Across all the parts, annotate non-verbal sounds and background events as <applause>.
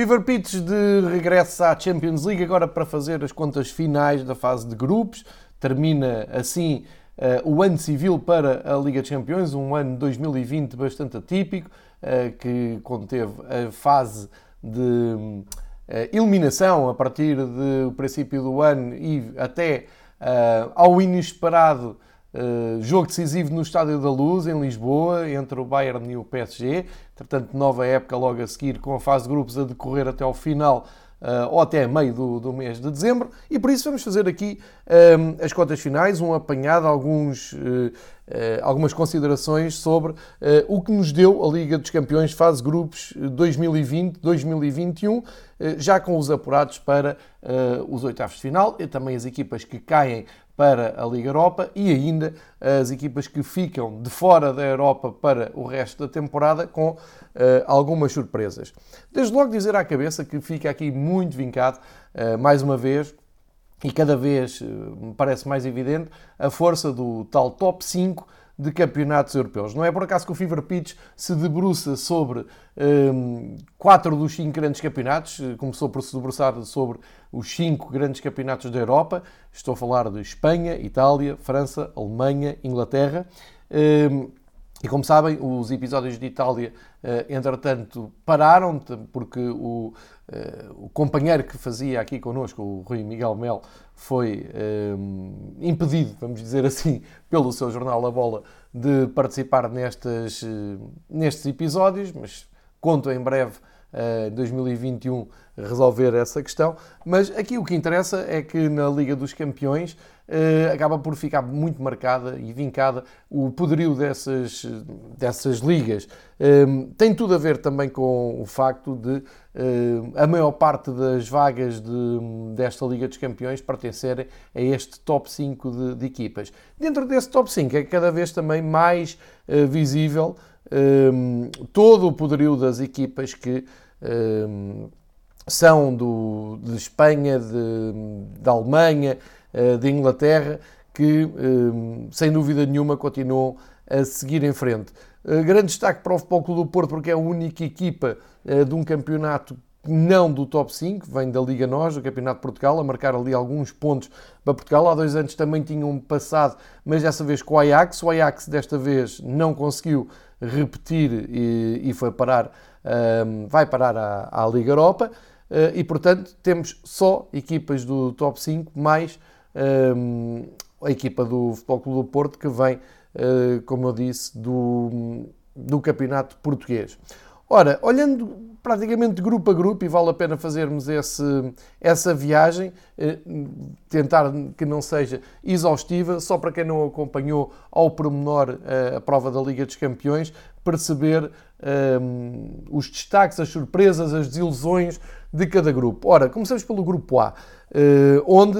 Fever Pitch de regresso à Champions League agora para fazer as contas finais da fase de grupos. Termina assim uh, o ano civil para a Liga dos Campeões, um ano 2020 bastante atípico, uh, que conteve a fase de uh, eliminação a partir do princípio do ano e até ao inesperado Uh, jogo decisivo no Estádio da Luz, em Lisboa, entre o Bayern e o PSG. Portanto, nova época logo a seguir, com a fase de grupos a decorrer até ao final uh, ou até meio do, do, mês de dezembro. E por isso vamos fazer aqui uh, as contas finais, um apanhado, alguns, algumas considerações sobre o que nos deu a Liga dos Campeões fase grupos 2020-2021, já com os apurados para os oitavos de final e também as equipas que caem para a Liga Europa e ainda as equipas que ficam de fora da Europa para o resto da temporada com uh, algumas surpresas. Desde logo dizer à cabeça que fica aqui muito vincado, uh, mais uma vez, e cada vez uh, me parece mais evidente, a força do tal top 5 de campeonatos europeus. Não é por acaso que o Fever Pitch se debruça sobre um, quatro dos cinco grandes campeonatos, começou por se debruçar sobre os cinco grandes campeonatos da Europa. Estou a falar de Espanha, Itália, França, Alemanha, Inglaterra. Um, e como sabem, os episódios de Itália, eh, entretanto, pararam, porque o, eh, o companheiro que fazia aqui connosco, o Rui Miguel Mel, foi um, eh, impedido, vamos dizer assim, pelo seu jornal A Bola, de participar nestes, nestes episódios, mas conto em breve, em 2021, resolver essa questão. Mas aqui o que interessa é que na Liga dos Campeões uh, acaba por ficar muito marcada e vincada o poderio dessas, dessas ligas. Uh, tem tudo a ver também com o facto de uh, a maior parte das vagas de, desta Liga dos Campeões pertencerem a este top 5 de, de equipas. Dentro desse top 5 é cada vez também mais visível todo o poderio das equipas que são do, de Espanha, de, de Alemanha, eh, de Inglaterra, que eh, sem dúvida nenhuma continuam a seguir em frente. Eh, grande destaque para o Futebol Clube do Porto, porque é a única equipa de um campeonato não do top 5, vem da Liga NOS, do Campeonato de Portugal, a marcar ali alguns pontos para Portugal. Há dois anos também tinham passado, mas dessa vez com o Ajax. O Ajax desta vez não conseguiu repetir e, e foi parar, um, vai parar à, à Liga Europa. Uh, e portanto temos só equipas do top 5 mais um, a equipa do Futebol Clube do Porto que vem, uh, como eu disse, do, do campeonato português. Ora, olhando praticamente grupo a grupo, e vale a pena fazermos esse, essa viagem, eh, tentar que não seja exaustiva, só para quem não acompanhou ao pormenor eh, a prova da Liga dos Campeões, perceber um, ehm, os destaques, as surpresas, as desilusões de cada grupo. Ora, começamos pelo grupo A, eh, onde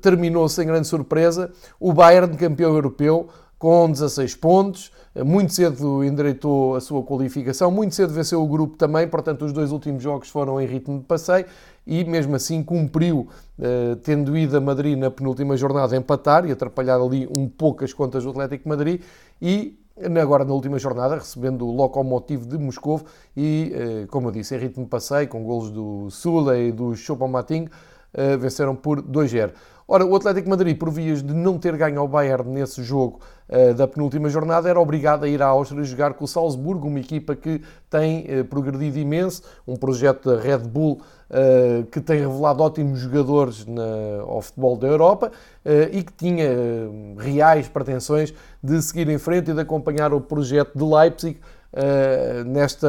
terminou sem grande surpresa o Bayern campeão europeu com 16 pontos, muito cedo endireitou a sua qualificação, muito cedo venceu o grupo também, portanto, os dois últimos jogos foram em ritmo de passeio e, mesmo assim, cumpriu, eh, tendo ido a Madrid na penúltima jornada empatar e atrapalhar ali um pouco as contas do Atlético Madrid e agora na última jornada, recebendo o Lokomotiv de Moscou e, eh, como eu disse, em ritmo de passeio, com golos do Sula e do Choupo-Moting, eh, venceram por 2-0. Ora, o Atlético Madrid, por vias de não ter ganho ao Bayern nesse jogo uh, da penúltima jornada, era obrigado a ir à Áustria jogar com o Salzburgo, uma equipa que tem uh, progredido imenso, um projeto da Red Bull uh, que tem revelado ótimos jogadores na, ao futebol da Europa e que tinha reais pretensões de seguir em frente e de acompanhar o projeto de Leipzig Uh, nesta,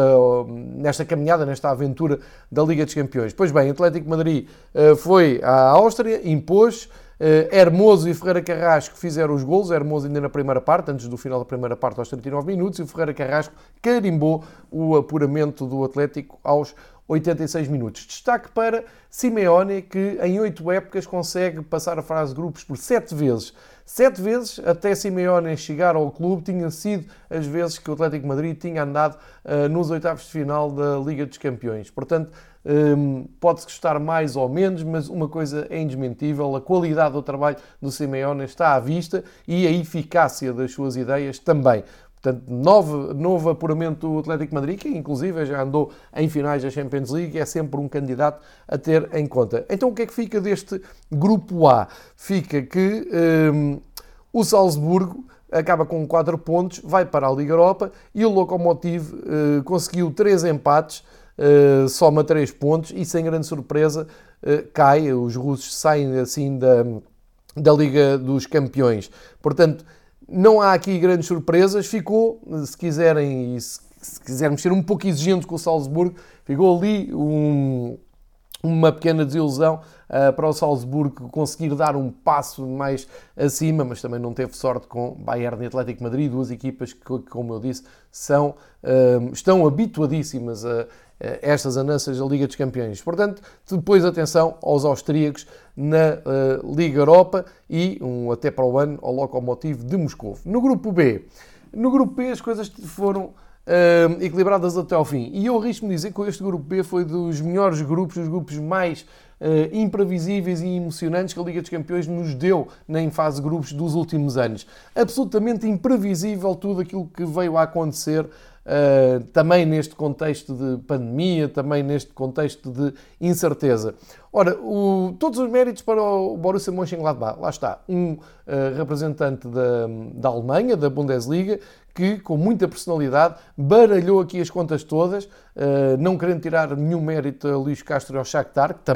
nesta caminhada, nesta aventura da Liga dos Campeões. Pois bem, Atlético Madrid uh, foi à Áustria, impôs. Uh, Hermoso e Ferreira Carrasco fizeram os gols. Hermoso ainda na primeira parte, antes do final da primeira parte, aos 39 minutos, e o Ferreira Carrasco carimbou o apuramento do Atlético aos 86 minutos. Destaque para Simeone, que em oito épocas consegue passar a fase de grupos por sete vezes. Sete vezes até Simeone chegar ao clube tinha sido as vezes que o Atlético Madrid tinha andado uh, nos oitavos de final da Liga dos Campeões. Portanto, um, pode-se gostar mais ou menos, mas uma coisa é indesmentível: a qualidade do trabalho do Simeone está à vista e a eficácia das suas ideias também. Portanto, novo, novo apuramento do Atlético Madrid, que inclusive já andou em finais da Champions League, é sempre um candidato a ter em conta. Então, o que é que fica deste grupo A? Fica que um, o Salzburgo acaba com 4 pontos, vai para a Liga Europa e o Lokomotiv uh, conseguiu 3 empates, uh, soma 3 pontos e, sem grande surpresa, uh, cai. Os russos saem assim da, da Liga dos Campeões. Portanto, não há aqui grandes surpresas. Ficou, se quiserem, se, se quisermos ser um pouco exigentes com o Salzburgo, ficou ali um, uma pequena desilusão para o Salzburgo conseguir dar um passo mais acima, mas também não teve sorte com Bayern e Atlético Madrid, duas equipas que, como eu disse, são, uh, estão habituadíssimas a, estas andanças da Liga dos Campeões. Portanto, depois atenção aos austríacos na uh, Liga Europa e um até para o ano ao Lokomotiv de Moscou. No grupo B, no grupo B as coisas foram equilibradas até ao fim. E eu arrisco-me dizer que este grupo B foi dos melhores grupos, dos grupos mais uh, imprevisíveis e emocionantes que a Liga dos Campeões nos deu na fase grupos dos últimos anos. Absolutamente imprevisível tudo aquilo que veio a acontecer Uh, também neste contexto de pandemia, também neste contexto de incerteza. Ora, o, todos os méritos para o Borussia Mönchengladbach. Lá está, um uh, representante da, da Alemanha, da Bundesliga, que com muita personalidade baralhou aqui as contas todas, uh, não querendo tirar nenhum mérito a Luís Castro e ao Shakhtar, que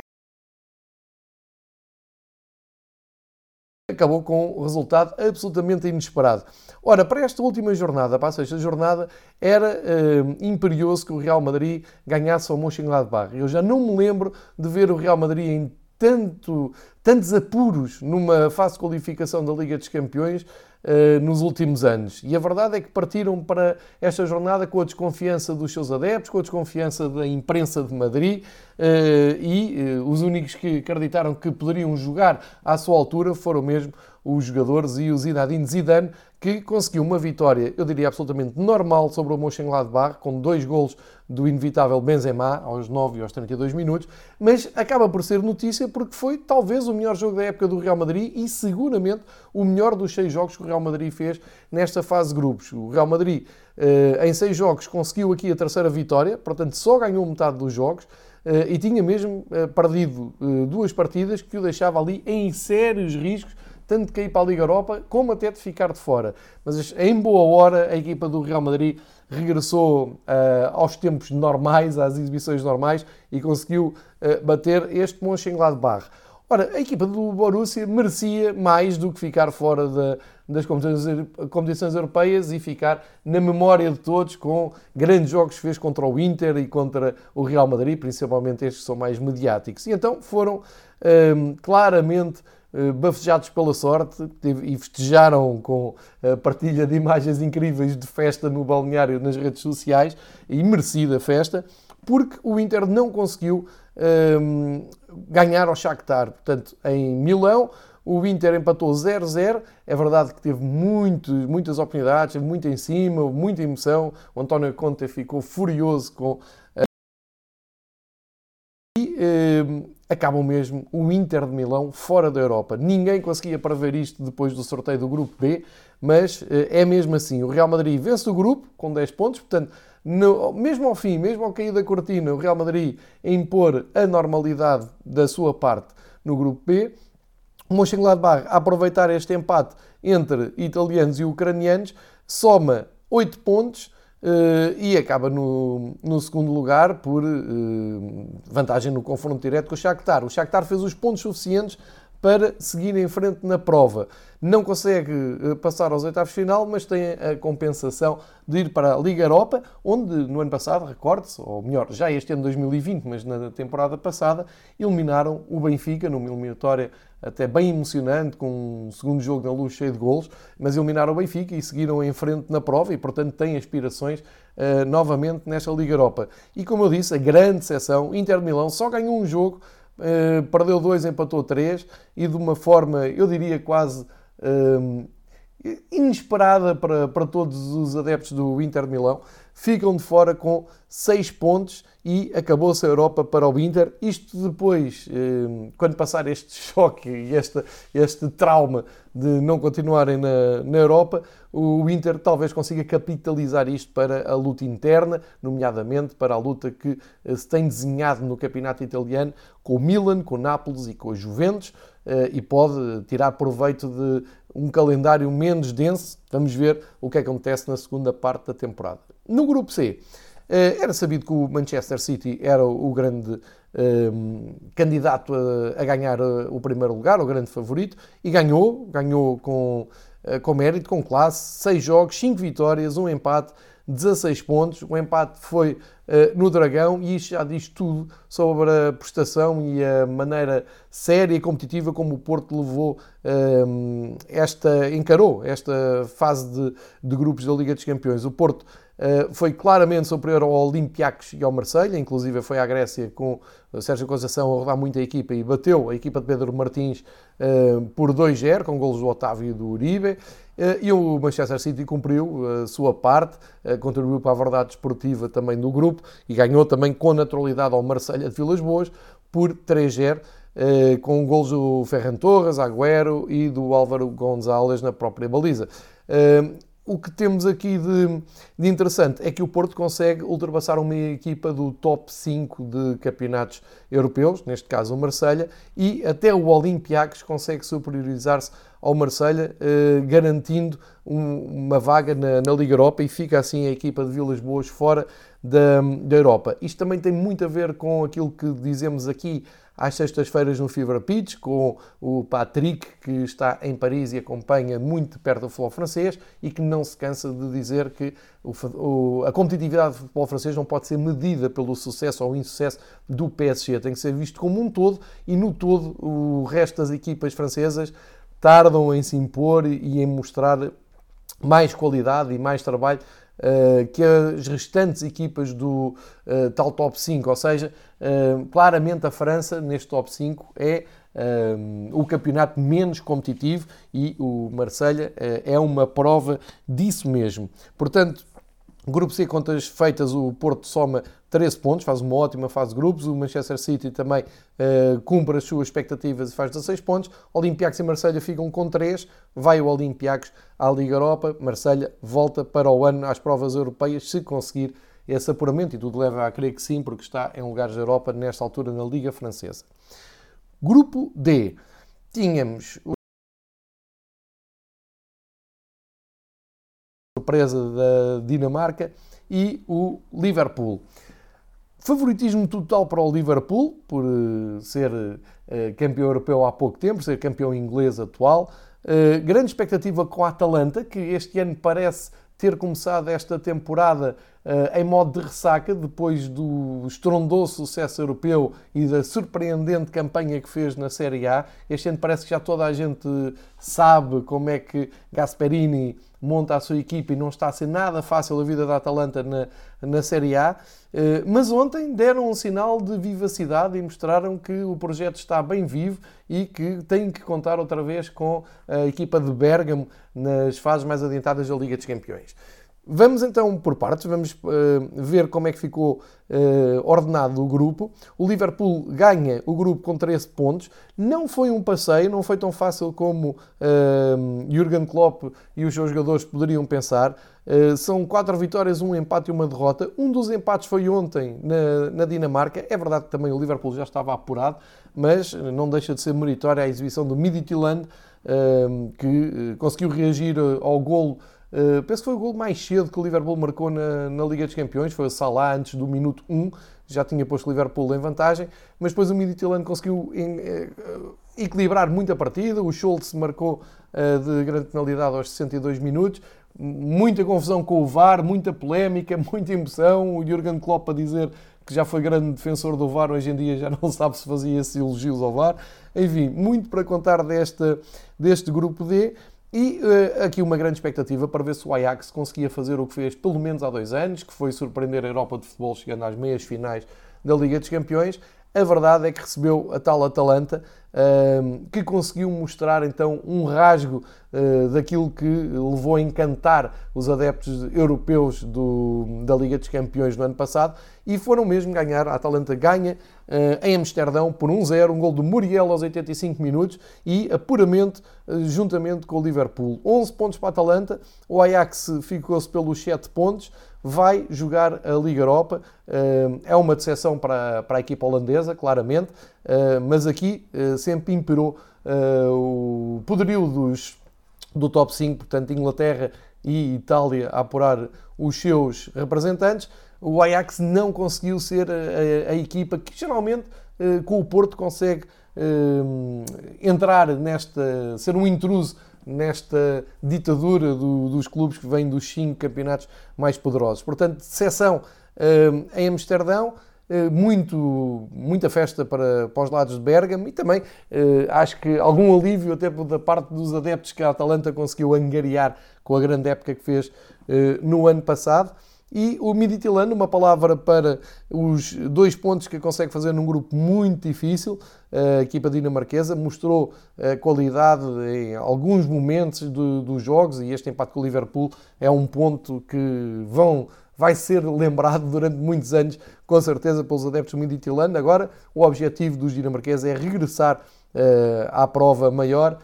acabou com um resultado absolutamente inesperado. Ora, para esta última jornada, para a sexta jornada, era uh, imperioso que o Real Madrid ganhasse ao Mönchengladbach. Eu já não me lembro de ver o Real Madrid em tanto, tantos apuros numa fase de qualificação da Liga dos Campeões uh, nos últimos anos. E a verdade é que partiram para esta jornada com a desconfiança dos seus adeptos, com a desconfiança da imprensa de Madrid uh, e uh, os únicos que acreditaram que poderiam jogar à sua altura foram mesmo os jogadores e o Zinedine Zidane, que conseguiu uma vitória, eu diria absolutamente normal, sobre o Mönchengladbach, com dois golos do inevitável Benzema, aos 9 e aos 32 minutos, mas acaba por ser notícia porque foi talvez o melhor jogo da época do Real Madrid e seguramente o melhor dos seis jogos que o Real Madrid fez nesta fase de grupos. O Real Madrid, eh, em seis jogos, conseguiu aqui a terceira vitória, portanto só ganhou metade dos jogos, eh, e tinha mesmo eh, perdido duas partidas que o deixava ali em sérios riscos tanto de cair para a Liga Europa como até de ficar de fora. Mas em boa hora a equipa do Real Madrid regressou uh, aos tempos normais, às exibições normais e conseguiu uh, bater este Mönchengladbach. Ora, a equipa do Borussia merecia mais do que ficar fora das competições, europeias e ficar na memória de todos com grandes jogos que fez contra o Inter e contra o Real Madrid, principalmente estes que são mais mediáticos. E então foram um, claramente eh, bafejados pela sorte e festejaram com a partilha de imagens incríveis de festa no balneário nas redes sociais e merecida festa, porque o Inter não conseguiu um, ehm, ganhar ao Shakhtar. Portanto, em Milão, o Inter empatou 0-0. É verdade que teve muito, muitas oportunidades, muito em cima, muita emoção. O António Conte ficou furioso com acabam mesmo o Inter de Milão fora da Europa. Ninguém conseguia prever isto depois do sorteio do grupo B, mas uh, é mesmo assim. O Real Madrid vence o grupo com 10 pontos, portanto, no, mesmo ao fim, mesmo ao cair da cortina, o Real Madrid impor a normalidade da sua parte no grupo B. O Mönchengladbach, a aproveitar este empate entre italianos e ucranianos, soma 8 pontos, Uh, e acaba no, no, segundo lugar por uh, vantagem no confronto direto com o Shakhtar. O Shakhtar fez os pontos suficientes para seguir em frente na prova. Não consegue uh, passar aos oitavos de final, mas tem a compensação de ir para a Liga Europa, onde no ano passado, recorde-se, ou melhor, já este ano 2020, mas na temporada passada, eliminaram o Benfica numa eliminatória até bem emocionante, com um segundo jogo na luz cheio de golos, mas eliminaram o Benfica e seguiram em frente na prova e, portanto, têm aspirações uh, novamente nesta Liga Europa. E, como eu disse, a grande seção, Inter Milão só ganhou um jogo, uh, perdeu dois, empatou três e de uma forma, eu diria, quase uh, inesperada para, para todos os adeptos do Inter Milão. Ficam de fora com 6 pontos e acabou-se a Europa para o Inter. Isto depois, eh, quando passar este <laughs> choque e este, este trauma de não continuarem na, na Europa, o Inter talvez consiga capitalizar isto para a luta interna, nomeadamente para a luta que eh, se tem desenhado no campeonato italiano com o Milan, com o Nápoles e com a Juventus e pode tirar proveito de um calendário menos denso. Vamos ver o que acontece na segunda parte da temporada. No grupo C, eh, era sabido que o Manchester City era o grande um, candidato a, a, ganhar o primeiro lugar, o grande favorito, e ganhou, ganhou com, com mérito, com classe, 6 jogos, 5 vitórias, um empate, 16 pontos. O empate foi no Dragão e isto já diz tudo sobre a prestação e a maneira séria e competitiva como o Porto levou uh, esta, encarou esta fase de, de, grupos da Liga dos Campeões. O Porto foi claramente superior ao Olympiacos e ao Marselha, inclusive foi à Grécia com o Sérgio Conceição a rodar muito a equipa e bateu a equipa de Pedro Martins por 2-0, com golos do Otávio e do Uribe. Eh, e o Manchester City cumpriu a sua parte, eh, contribuiu para a verdade esportiva também do grupo e ganhou também com naturalidade ao Marselha de Vilas Boas por 3-0 eh, com gols do Ferran Torres, Agüero e do Álvaro González na própria baliza o que temos aqui de, de, interessante é que o Porto consegue ultrapassar uma equipa do top 5 de campeonatos europeus, neste caso o Marselha, e até o Olympiacos consegue superiorizar-se ao Marselha, eh, garantindo um, uma vaga na, na, Liga Europa e fica assim a equipa de Vilas Boas fora da, da Europa. Isto também tem muito a ver com aquilo que dizemos aqui às sextas-feiras no Fever Pitch, com o Patrick, que está em Paris e acompanha muito de perto o futebol francês e que não se cansa de dizer que o, o, a competitividade do futebol francês não pode ser medida pelo sucesso ou insucesso do PSG, tem que ser visto como um todo e no todo o resto das equipas francesas tardam em se impor e em mostrar mais qualidade e mais trabalho que as restantes equipas do uh, tal top 5, ou seja, uh, claramente a França neste top 5 é o campeonato menos competitivo e o Marselha é uma prova disso mesmo. Portanto, Grupo C, contas feitas, o Porto soma 13 pontos, faz uma ótima fase de grupos. O Manchester City também uh, cumpre as suas expectativas e faz 16 pontos. Olympiacos e Marselha ficam com 3. Vai o Olympiacos à Liga Europa. Marselha volta para o ano às provas europeias se conseguir esse apuramento. E tudo leva a crer que sim, porque está em lugares da Europa nesta altura na Liga Francesa. Grupo D. Tínhamos surpresa da Dinamarca e o Liverpool. Favoritismo total para o Liverpool, por eh, ser eh, campeão europeu há pouco tempo, ser campeão inglês atual. Eh, grande expectativa com a Atalanta, que este ano parece ter começado esta temporada em modo de ressaca, depois do estrondoso sucesso europeu e da surpreendente campanha que fez na Série A. Este ano parece que já toda a gente sabe como é que Gasperini monta a sua equipa e não está a ser nada fácil a vida da Atalanta na, na Série A. Uh, mas ontem deram um sinal de vivacidade e mostraram que o projeto está bem vivo e que tem que contar outra vez com a equipa de Bergamo nas fases mais adiantadas da Liga dos Campeões. Vamos então por partes, vamos uh, ver como é que ficou uh, ordenado o grupo. O Liverpool ganha o grupo com 13 pontos. Não foi um passeio, não foi tão fácil como uh, Jurgen Klopp e os seus jogadores poderiam pensar. são quatro vitórias, um empate e uma derrota. Um dos empates foi ontem na, na Dinamarca. É verdade que também o Liverpool já estava apurado, mas não deixa de ser meritória a exibição do Midtjylland, que conseguiu reagir ao golo Uh, penso que foi o gol mais cedo que o Liverpool marcou na, na Liga dos Campeões, foi o Salah antes do minuto 1, já tinha posto o Liverpool em vantagem, mas depois o Midtjylland conseguiu em, uh, equilibrar muito a partida, o Schultz marcou uh, de grande penalidade aos 62 minutos, muita confusão com o VAR, muita polémica, <laughs> muita emoção, o Jurgen Klopp a dizer que já foi grande defensor do VAR, hoje em dia já não <laughs> sabe se fazia esses elogios ao VAR. Enfim, muito para contar desta, deste grupo D. E uh, aqui uma grande expectativa para ver se o Ajax conseguia fazer o que fez pelo menos há dois anos, que foi surpreender a Europa de futebol chegando às meias finais da Liga dos Campeões. A verdade é que recebeu a tal Atalanta, que conseguiu mostrar então um rasgo uh, daquilo que levou a encantar os adeptos europeus do, da Liga dos Campeões no ano passado e foram mesmo ganhar. A Atalanta ganha uh, em Amsterdão por 1-0, um gol do Muriel aos 85 minutos e apuramento uh, juntamente com o Liverpool. 11 pontos para a Atalanta, o Ajax ficou-se pelos 7 pontos vai jogar a Liga Europa. Eh, é uma decepção para, para a equipa holandesa, claramente, eh, mas aqui eh, sempre imperou o poderio dos, do top 5, portanto, Inglaterra e Itália a apurar os seus representantes. O Ajax não conseguiu ser a, a, a equipa que geralmente com o Porto consegue entrar nesta, ser um intruso nesta ditadura do, dos clubes que vêm dos cinco campeonatos mais poderosos. Portanto, decepção uh, em Amsterdão, uh, muito, muita festa para, para os lados de Bergamo e também uh, acho que algum alívio até da parte dos adeptos que a Atalanta conseguiu angariar com a grande época que fez no ano passado. E o Midtjylland, uma palavra para os dois pontos que consegue fazer num grupo muito difícil. A equipa dinamarquesa mostrou qualidade em alguns momentos do, dos jogos e este empate com o Liverpool é um ponto que vão, vai ser lembrado durante muitos anos, com certeza, pelos adeptos do Midtjylland. Agora, o objetivo dos dinamarqueses é regressar uh, à prova maior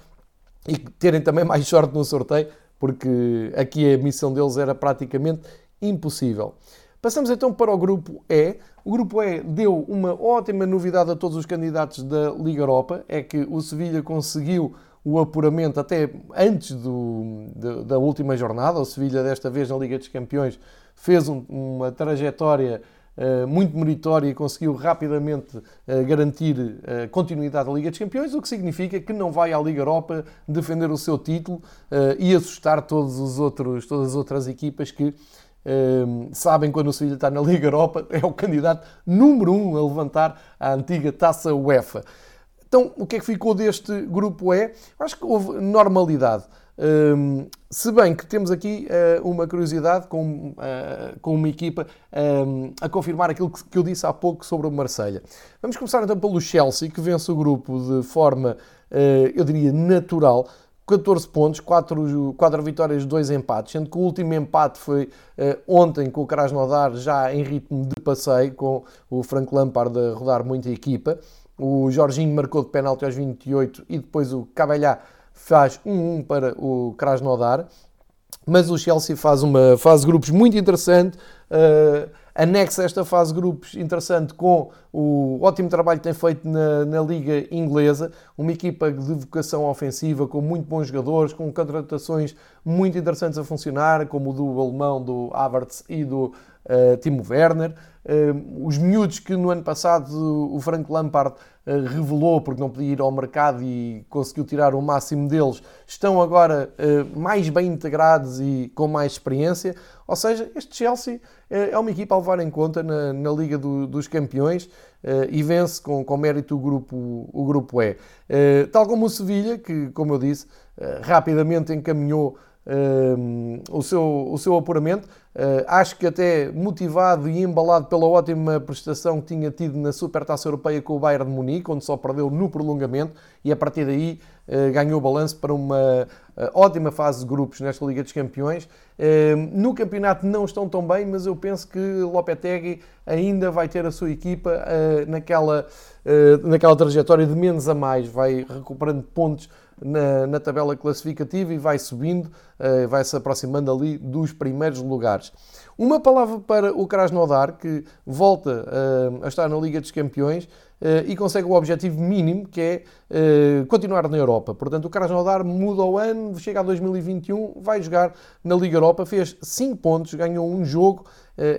e terem também mais sorte no sorteio, porque aqui a missão deles era praticamente impossível. Passamos então para o grupo E. O grupo E deu uma ótima novidade a todos os candidatos da Liga Europa, é que o Sevilha conseguiu o apuramento até antes do, de, da última jornada. O Sevilha, desta vez na Liga dos Campeões, fez um, uma trajetória uh, muito meritória e conseguiu rapidamente uh, garantir a uh, continuidade da Liga dos Campeões, o que significa que não vai à Liga Europa defender o seu título e assustar todos os outros, todas as outras equipas que sabem quando o Sevilha está na Liga Europa, é o candidato número um a levantar a antiga taça UEFA. Então, o que é que ficou deste grupo E? Acho que houve normalidade. Um, se bem que temos aqui uh, uma curiosidade com, uh, com uma equipa um, a confirmar aquilo que, que, eu disse há pouco sobre o Marselha. Vamos começar então pelo Chelsea, que vence o grupo de forma, uh, eu diria, natural. 14 pontos, 4, 4 vitórias, 2 empates, sendo que o último empate foi uh, ontem com o Krasnodar já em ritmo de passeio, com o Frank Lampard a rodar muita equipa. O Jorginho marcou de penalti aos 28 e depois o Cabelhá faz 1-1 para o Krasnodar. Mas o Chelsea faz uma fase de grupos muito interessante. Uh, anexa esta fase de grupos interessante com o ótimo trabalho que tem feito na, na, Liga Inglesa, uma equipa de vocação ofensiva com muito bons jogadores, com contratações muito interessantes a funcionar, como o do alemão, do Havertz e do uh, Timo Werner. Uh, os miúdos que no ano passado o Frank Lampard uh, revelou porque não podia ir ao mercado e conseguiu tirar o máximo deles, estão agora mais bem integrados e com mais experiência. Ou seja, este Chelsea é uma equipa a levar em conta na, na Liga do, dos Campeões e vence com, com mérito o grupo, o grupo E. Tal como o Sevilha, que, como eu disse, rapidamente encaminhou o, seu, o seu apuramento. Uh, acho que até motivado e embalado pela ótima prestação que tinha tido na Supertaça Europeia com o Bayern de Munique, onde só perdeu no prolongamento e a partir daí uh, ganhou balanço para uma uh, ótima fase de grupos nesta Liga dos Campeões. no campeonato não estão tão bem, mas eu penso que Lopetegui ainda vai ter a sua equipa naquela, naquela trajetória de menos a mais, vai recuperando pontos na, na tabela classificativa e vai subindo, uh, vai se aproximando ali dos primeiros lugares. Uma palavra para o Krasnodar, que volta uh, a estar na Liga dos Campeões uh, e consegue o objetivo mínimo, que é continuar na Europa. Portanto, o Krasnodar muda o ano, chega a 2021, vai jogar na Liga Europa, fez 5 pontos, ganhou um jogo,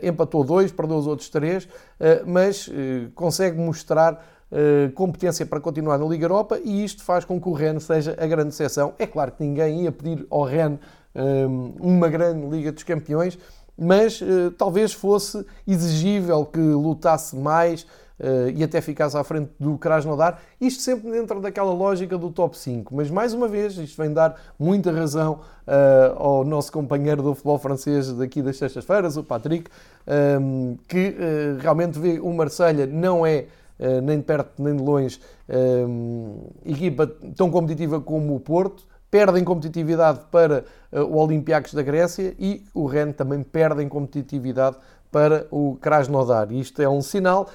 empatou dois, perdeu os outros três, mas consegue mostrar eh, competência para continuar na Liga Europa e isto faz com que o Rennes seja a grande exceção. É claro que ninguém ia pedir ao Rennes eh, uma grande Liga dos Campeões, mas uh, talvez fosse exigível que lutasse mais e até ficasse à frente do Krasnodar, isto sempre dentro daquela lógica do top 5. Mas mais uma vez, isto vem dar muita razão ao nosso companheiro do futebol francês daqui das sextas-feiras, o Patrick, que realmente vê o Marselha não é nem de perto nem de longe, equipa tão competitiva como o Porto, perdem competitividade para o Olympiacos da Grécia e o Rennes também perde em competitividade para o Krasnodar. Isto é um sinal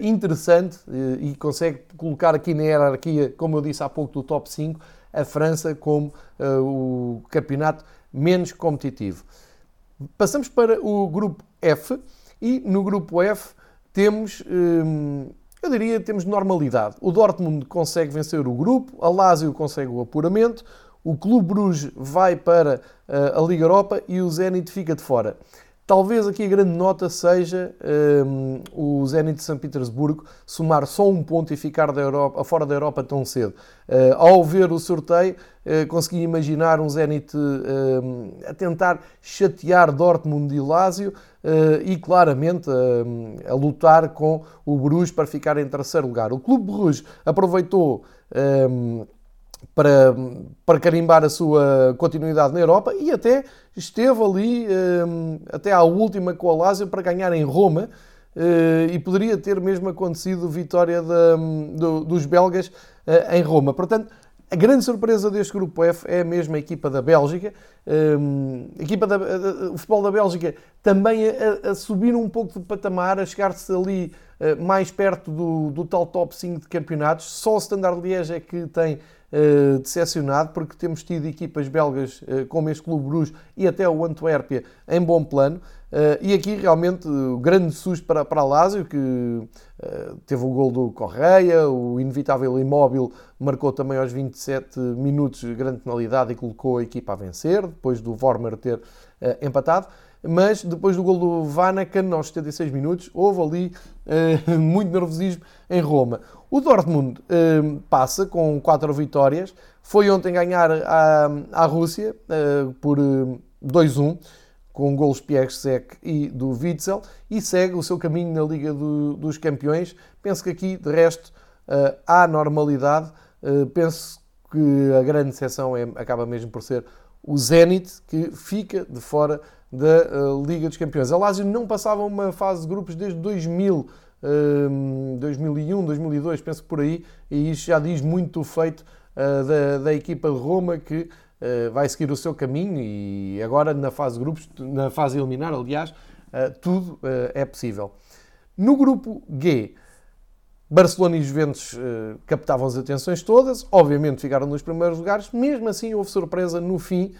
interessante e consegue colocar aqui na hierarquia, como eu disse há pouco, do top 5, a França como o campeonato menos competitivo. Passamos para o grupo F e no grupo F temos, eu diria, temos normalidade. O Dortmund consegue vencer o grupo, a Lazio consegue o apuramento, o Clube Bruges vai para a Liga Europa e o Zenit fica de fora. Talvez aqui a grande nota seja um, o Zenit de São Petersburgo somar só um ponto e ficar da Europa, fora da Europa tão cedo. Uh, ao ver o sorteio, uh, consegui imaginar um Zenit uh, a tentar chatear Dortmund e Lazio uh, e claramente a lutar com o Bruges para ficar em terceiro lugar. O Clube Bruges aproveitou um, para, para carimbar a sua continuidade na Europa e até esteve ali um, até à última com a Lazio para ganhar em Roma uh, e poderia ter mesmo acontecido vitória do, dos belgas uh, em Roma. Portanto, a grande surpresa deste grupo F é mesmo a equipa da Bélgica. Um, a equipa da, a, o futebol da Bélgica também a, a, subir um pouco de patamar, a chegar-se ali mais perto do, do tal top 5 de campeonatos. Só o Standard Liège é que tem uh, decepcionado, porque temos tido equipas belgas uh, como este Clube Bruges e até o Antuérpia em bom plano. Uh, e aqui realmente o grande susto para, para a Lazio, que teve o gol do Correia, o inevitável imóvel marcou também aos 27 minutos grande penalidade e colocou a equipa a vencer, depois do Vormer ter empatado mas depois do gol do Vanaken, aos 76 minutos, houve ali uh, <laughs> muito nervosismo em Roma. O Dortmund uh, passa com 4 vitórias, foi ontem ganhar à, à Rússia uh, por 2-1, com golos Pieszek e do Witzel, e segue o seu caminho na Liga do, dos Campeões. Penso que aqui, de resto, há normalidade. penso que a grande exceção é, acaba mesmo por ser o Zenit, que fica de fora da uh, Liga dos Campeões. A Lazio não passava uma fase de grupos desde 2000, uh, 2001, 2002, penso por aí, e isso já diz muito o feito uh, da, da, equipa de Roma que eh, vai seguir o seu caminho e agora na fase de grupos, na fase eliminar, aliás, tudo é possível. No grupo G, Barcelona e Juventus captavam as atenções todas, obviamente ficaram nos primeiros lugares, mesmo assim houve surpresa no fim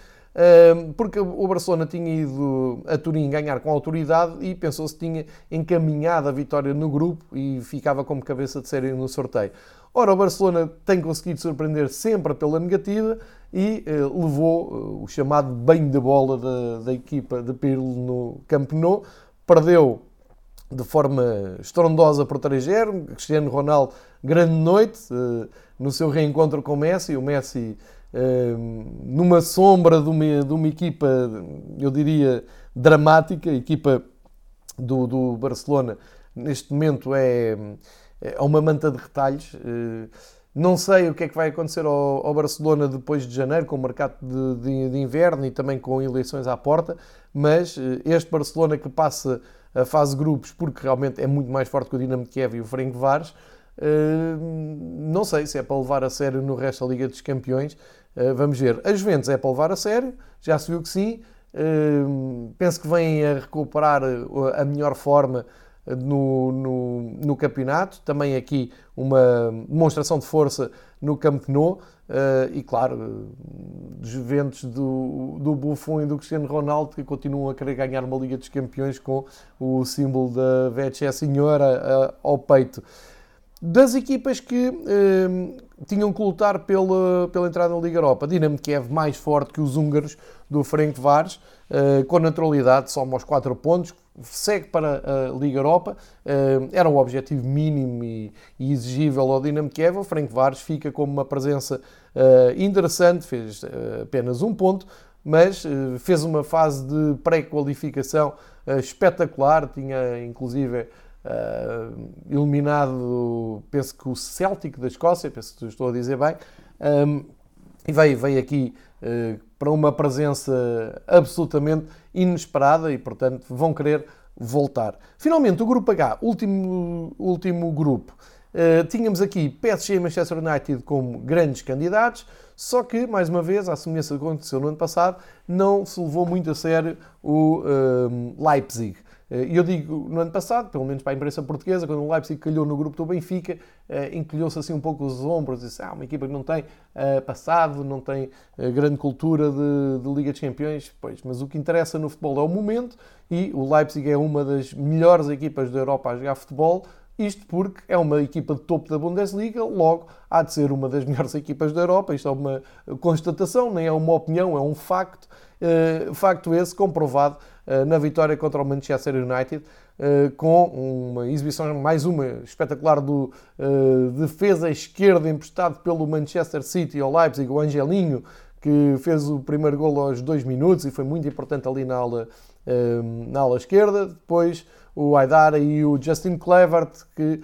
porque o Barcelona tinha ido a Turim ganhar com autoridade e pensou-se que tinha encaminhado a vitória no grupo e ficava como cabeça de série no sorteio. Ora, o Barcelona tem conseguido surpreender sempre pela negativa e uh, levou uh, o chamado banho de bola da, da equipa de Pirlo no Camp Nou. Perdeu de forma estrondosa por 3-0. Cristiano Ronaldo, grande noite, uh, no seu reencontro com o Messi. O Messi numa sombra de uma, de uma equipa, eu diria, dramática, a equipa do, do Barcelona neste momento é, é uma manta de retalhos. Eh, não sei o que é que vai acontecer ao, Barcelona depois de janeiro, com o mercado de, de, de, inverno e também com eleições à porta, mas eh, este Barcelona que passa a fase de grupos, porque realmente é muito mais forte que o Dinamo de Kiev e o Frank Vares, eh, não sei se é para levar a sério no resto da Liga dos Campeões. Eh, vamos ver. A Juventus é para levar a sério, já se viu que sim. Eh, penso que vem a recuperar a melhor forma no, no, no, campeonato. Também aqui uma demonstração de força no Camp Nou. E claro, Juventus do, do Buffon e do Cristiano Ronaldo que continuam a querer ganhar uma Liga dos Campeões com o símbolo da Vecchia Senhora ao peito das equipas que eh, tinham que lutar pela, pela entrada na Liga Europa. Dinamo Kiev mais forte que os húngaros do Frank Vares, eh, com naturalidade, soma aos 4 pontos, segue para a Liga Europa, eh, era um objetivo mínimo e, exigível ao Dinamo Kiev. O Frank Vares fica como uma presença eh, interessante, fez eh, apenas um ponto, mas fez uma fase de pré-qualificação espetacular, tinha inclusive eliminado, penso que o Celtic da Escócia, penso que estou a dizer bem, um, e veio, veio aqui para uma presença absolutamente inesperada e, portanto, vão querer voltar. Finalmente, o grupo H, último, último grupo. Uh, tínhamos aqui PSG e Manchester United como grandes candidatos, só que, mais uma vez, à semelhança do que aconteceu no ano passado, não se levou muito a sério o uh, Leipzig. Eh, e eu digo, no ano passado, pelo menos para a imprensa portuguesa, quando o Leipzig calhou no grupo do Benfica, eh, encolheu-se assim um pouco os ombros e disse, ah, uma equipa que não tem uh, passado, não tem grande cultura de, de, Liga dos Campeões, pois, mas o que interessa no futebol é o momento e o Leipzig é uma das melhores equipas da Europa a jogar futebol, isto porque é uma equipa de topo da Bundesliga, logo há de ser uma das melhores equipas da Europa. Isto é uma constatação, nem é uma opinião, é um facto. Uh, facto esse comprovado na vitória contra o Manchester United, uh, com uma exibição, mais uma espetacular do defesa esquerda emprestado pelo Manchester City ao Leipzig, o Angelinho, que fez o primeiro golo aos dois minutos e foi muito importante ali na ala, na ala esquerda. Depois o Aidara e o Justin Clevert, que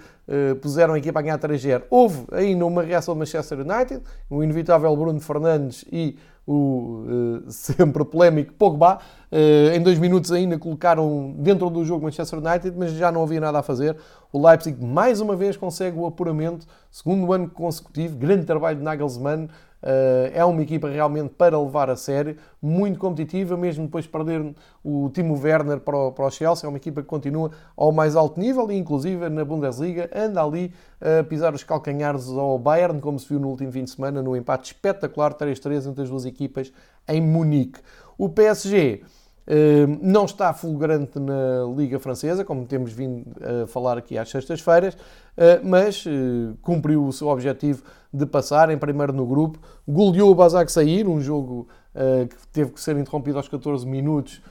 puseram a equipa a ganhar 3-0. Houve ainda uma reação do Manchester United, o inevitável Bruno Fernandes e o uh, <laughs> sempre polémico Pogba. Uh, em dois minutos ainda colocaram dentro do jogo Manchester United, mas já não havia nada a fazer. O Leipzig mais uma vez consegue o apuramento, segundo ano consecutivo, grande trabalho de Nagelsmann. Uh, é uma equipa realmente para levar a sério, muito competitiva, mesmo depois de perder o Timo Werner para o, para o Chelsea. É uma equipa que continua ao mais alto nível e, inclusive, na Bundesliga, anda ali a pisar os calcanhares ao Bayern, como se viu no último fim de semana, no empate espetacular 3-3 entre as duas equipas em Munique. O PSG Uh, não está fulgurante na Liga Francesa, como temos vindo a falar aqui às sextas-feiras, uh, mas uh, cumpriu o seu objetivo de passar em primeiro no grupo. Goleou o Basak sair, um jogo que teve que ser interrompido aos 14 minutos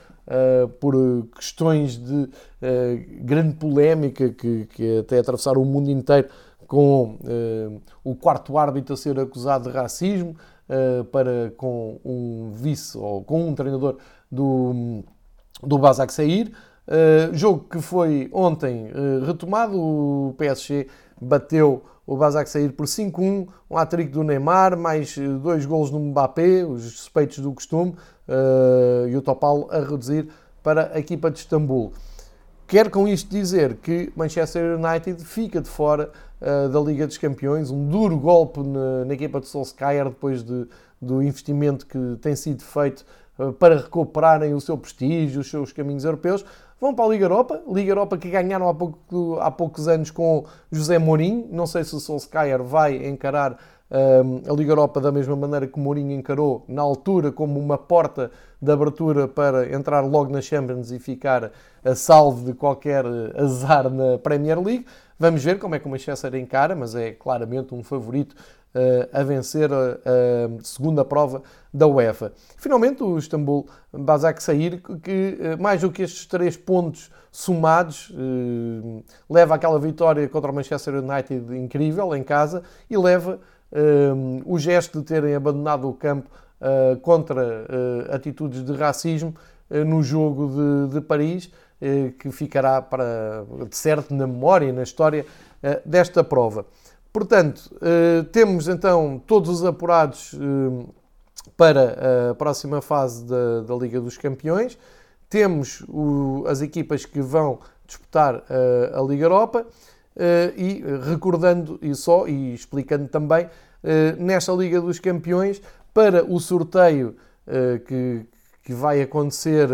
por questões de grande polémica que, que até atravessaram o mundo inteiro com o quarto árbitro a ser acusado de racismo para com um vice ou com um treinador do, do Basak sair. Uh, jogo que foi ontem uh, retomado, o PSG bateu o Basak sair por 5-1, um hat-trick do Neymar, mais eh, dois golos no Mbappé, os suspeitos do costume, uh, e o Topal a reduzir para a equipa de Istambul. Quero com isto dizer que Manchester United fica de fora uh, da Liga dos Campeões, um duro golpe na, na equipa de Solskjaer depois de, do investimento que tem sido feito eh, para recuperarem o seu prestígio, os seus caminhos europeus, vão para a Liga Europa. Liga Europa que ganharam há, pouco, há poucos anos com José Mourinho. Não sei se o Solskjaer vai encarar um, eh, a Liga Europa da mesma maneira que Mourinho encarou na altura como uma porta de abertura para entrar logo na Champions e ficar a salvo de qualquer azar na Premier League. Vamos ver como é que o Manchester encara, mas é claramente um favorito a vencer a, segunda prova da UEFA. Finalmente, o Istambul Basak sair, que uh, mais do que estes três pontos somados, uh, leva aquela vitória contra o Manchester United incrível em casa e leva o gesto de terem abandonado o campo contra atitudes de racismo no jogo de, de Paris que ficará para, de certo na memória e na história desta prova. Portanto, eh, temos então todos os apurados eh, para a próxima fase da, da Liga dos Campeões. Temos o, as equipas que vão disputar eh, a Liga Europa e recordando e só e explicando também nesta Liga dos Campeões para o sorteio que, que vai acontecer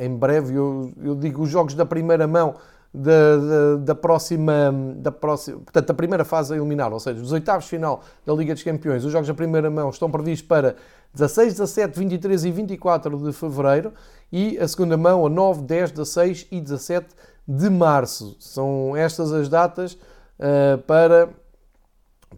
em breve, eu, eu digo os jogos da primeira mão da, da, da, próxima, da próxima, portanto, da primeira fase a eliminar, ou seja, os oitavos final da Liga dos Campeões, os jogos da primeira mão estão previstos para 16, 17, 23 e 24 de fevereiro e a segunda mão a 9, 10, 16 e 17 de março. São estas as datas uh, para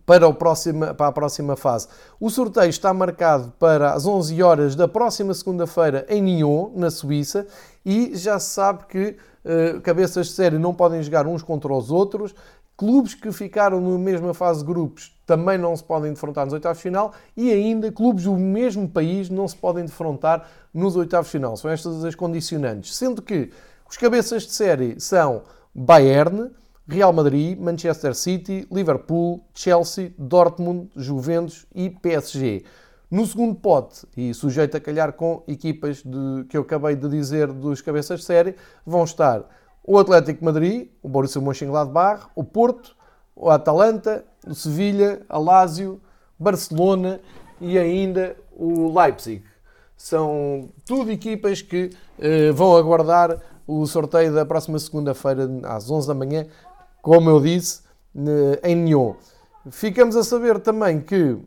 para, o próxima, para a próxima fase. O sorteio está marcado para as 11 horas da próxima segunda-feira em Nyon, na Suíça, e já se sabe que uh, cabeças de série não podem jogar uns contra os outros. Clubes que ficaram na mesma fase de grupos também não se podem defrontar nos oitavos de final e ainda clubes do mesmo país não se podem defrontar nos oitavos de final. São estas as condicionantes. Sendo que os cabeças de série são Bayern, Real Madrid, Manchester City, Liverpool, Chelsea, Dortmund, Juventus e PSG. No segundo pote, e sujeito a calhar com equipas de, que eu acabei de dizer dos cabeças de série, vão estar o Atlético Madrid, o Borussia Mönchengladbach, o Porto, o Atalanta, o Sevilha, a Lazio, Barcelona e ainda o Leipzig. São tudo equipas que eh, vão aguardar o sorteio da próxima segunda-feira às 11 da manhã, como eu disse, em Nyon. Ficamos a saber também que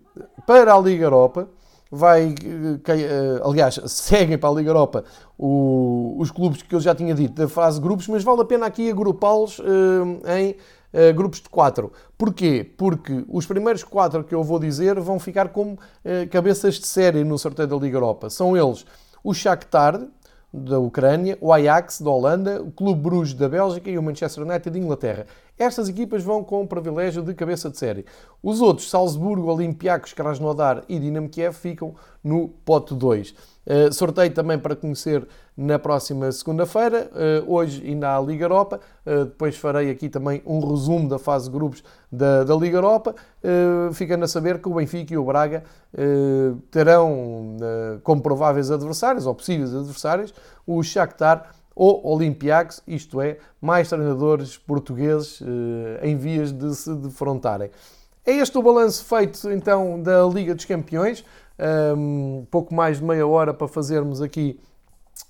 para a Liga Europa vai, eh, aliás, <laughs> seguem para a Liga Europa os clubes que eu já tinha dito da fase grupos, mas vale a pena aqui agrupá-los eh, em grupos de quatro. Porquê? Porque os primeiros quatro que eu vou dizer vão ficar como cabeças de série no sorteio da Liga Europa. São eles o Shakhtar, da Ucrânia, o Ajax da Holanda, o Clube Bruges da Bélgica e o Manchester United de Inglaterra. Estas equipas vão com o privilégio de cabeça de série. Os outros, Salzburgo, Olympiacos, Krasnodar e Dinamo Kiev, ficam no pote 2. Uh, sorteio também para conhecer na próxima segunda-feira. Uh, hoje ainda há Liga Europa. Uh, depois farei aqui também um resumo da fase de grupos da, da Liga Europa. Ficando a saber que o Benfica e o Braga terão como prováveis adversários, ou possíveis adversários, o Shakhtar ou Olympiacos, isto é, mais treinadores portugueses em vias de se defrontarem. É este o balanço feito então da Liga dos Campeões um, pouco mais de meia hora para fazermos aqui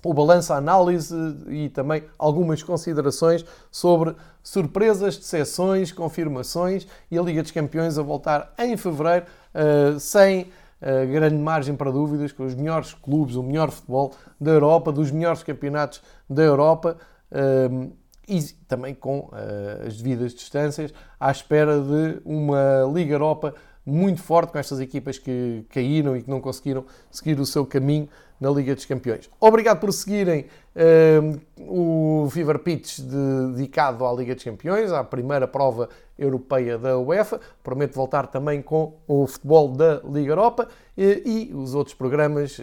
o balanço, a análise e também algumas considerações sobre surpresas, decepções, confirmações e a Liga dos Campeões a voltar em fevereiro uh, sem uh, grande margem para dúvidas, com os melhores clubes, o melhor futebol da Europa, dos melhores campeonatos da Europa. Uh, e também com uh, as devidas distâncias, à espera de uma Liga Europa muito forte com estas equipas que caíram e que não conseguiram seguir o seu caminho na Liga dos Campeões. Obrigado por seguirem uh, o Fever Pitch dedicado à Liga dos Campeões, à primeira prova europeia da UEFA. Prometo voltar também com o futebol da Liga Europa e, e os outros programas uh,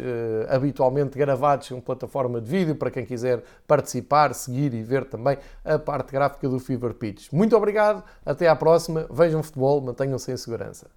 habitualmente gravados em plataforma de vídeo para quem quiser participar, seguir e ver também a parte gráfica do Fever Pitch. Muito obrigado, até à próxima. Vejam futebol, mantenham-se em segurança.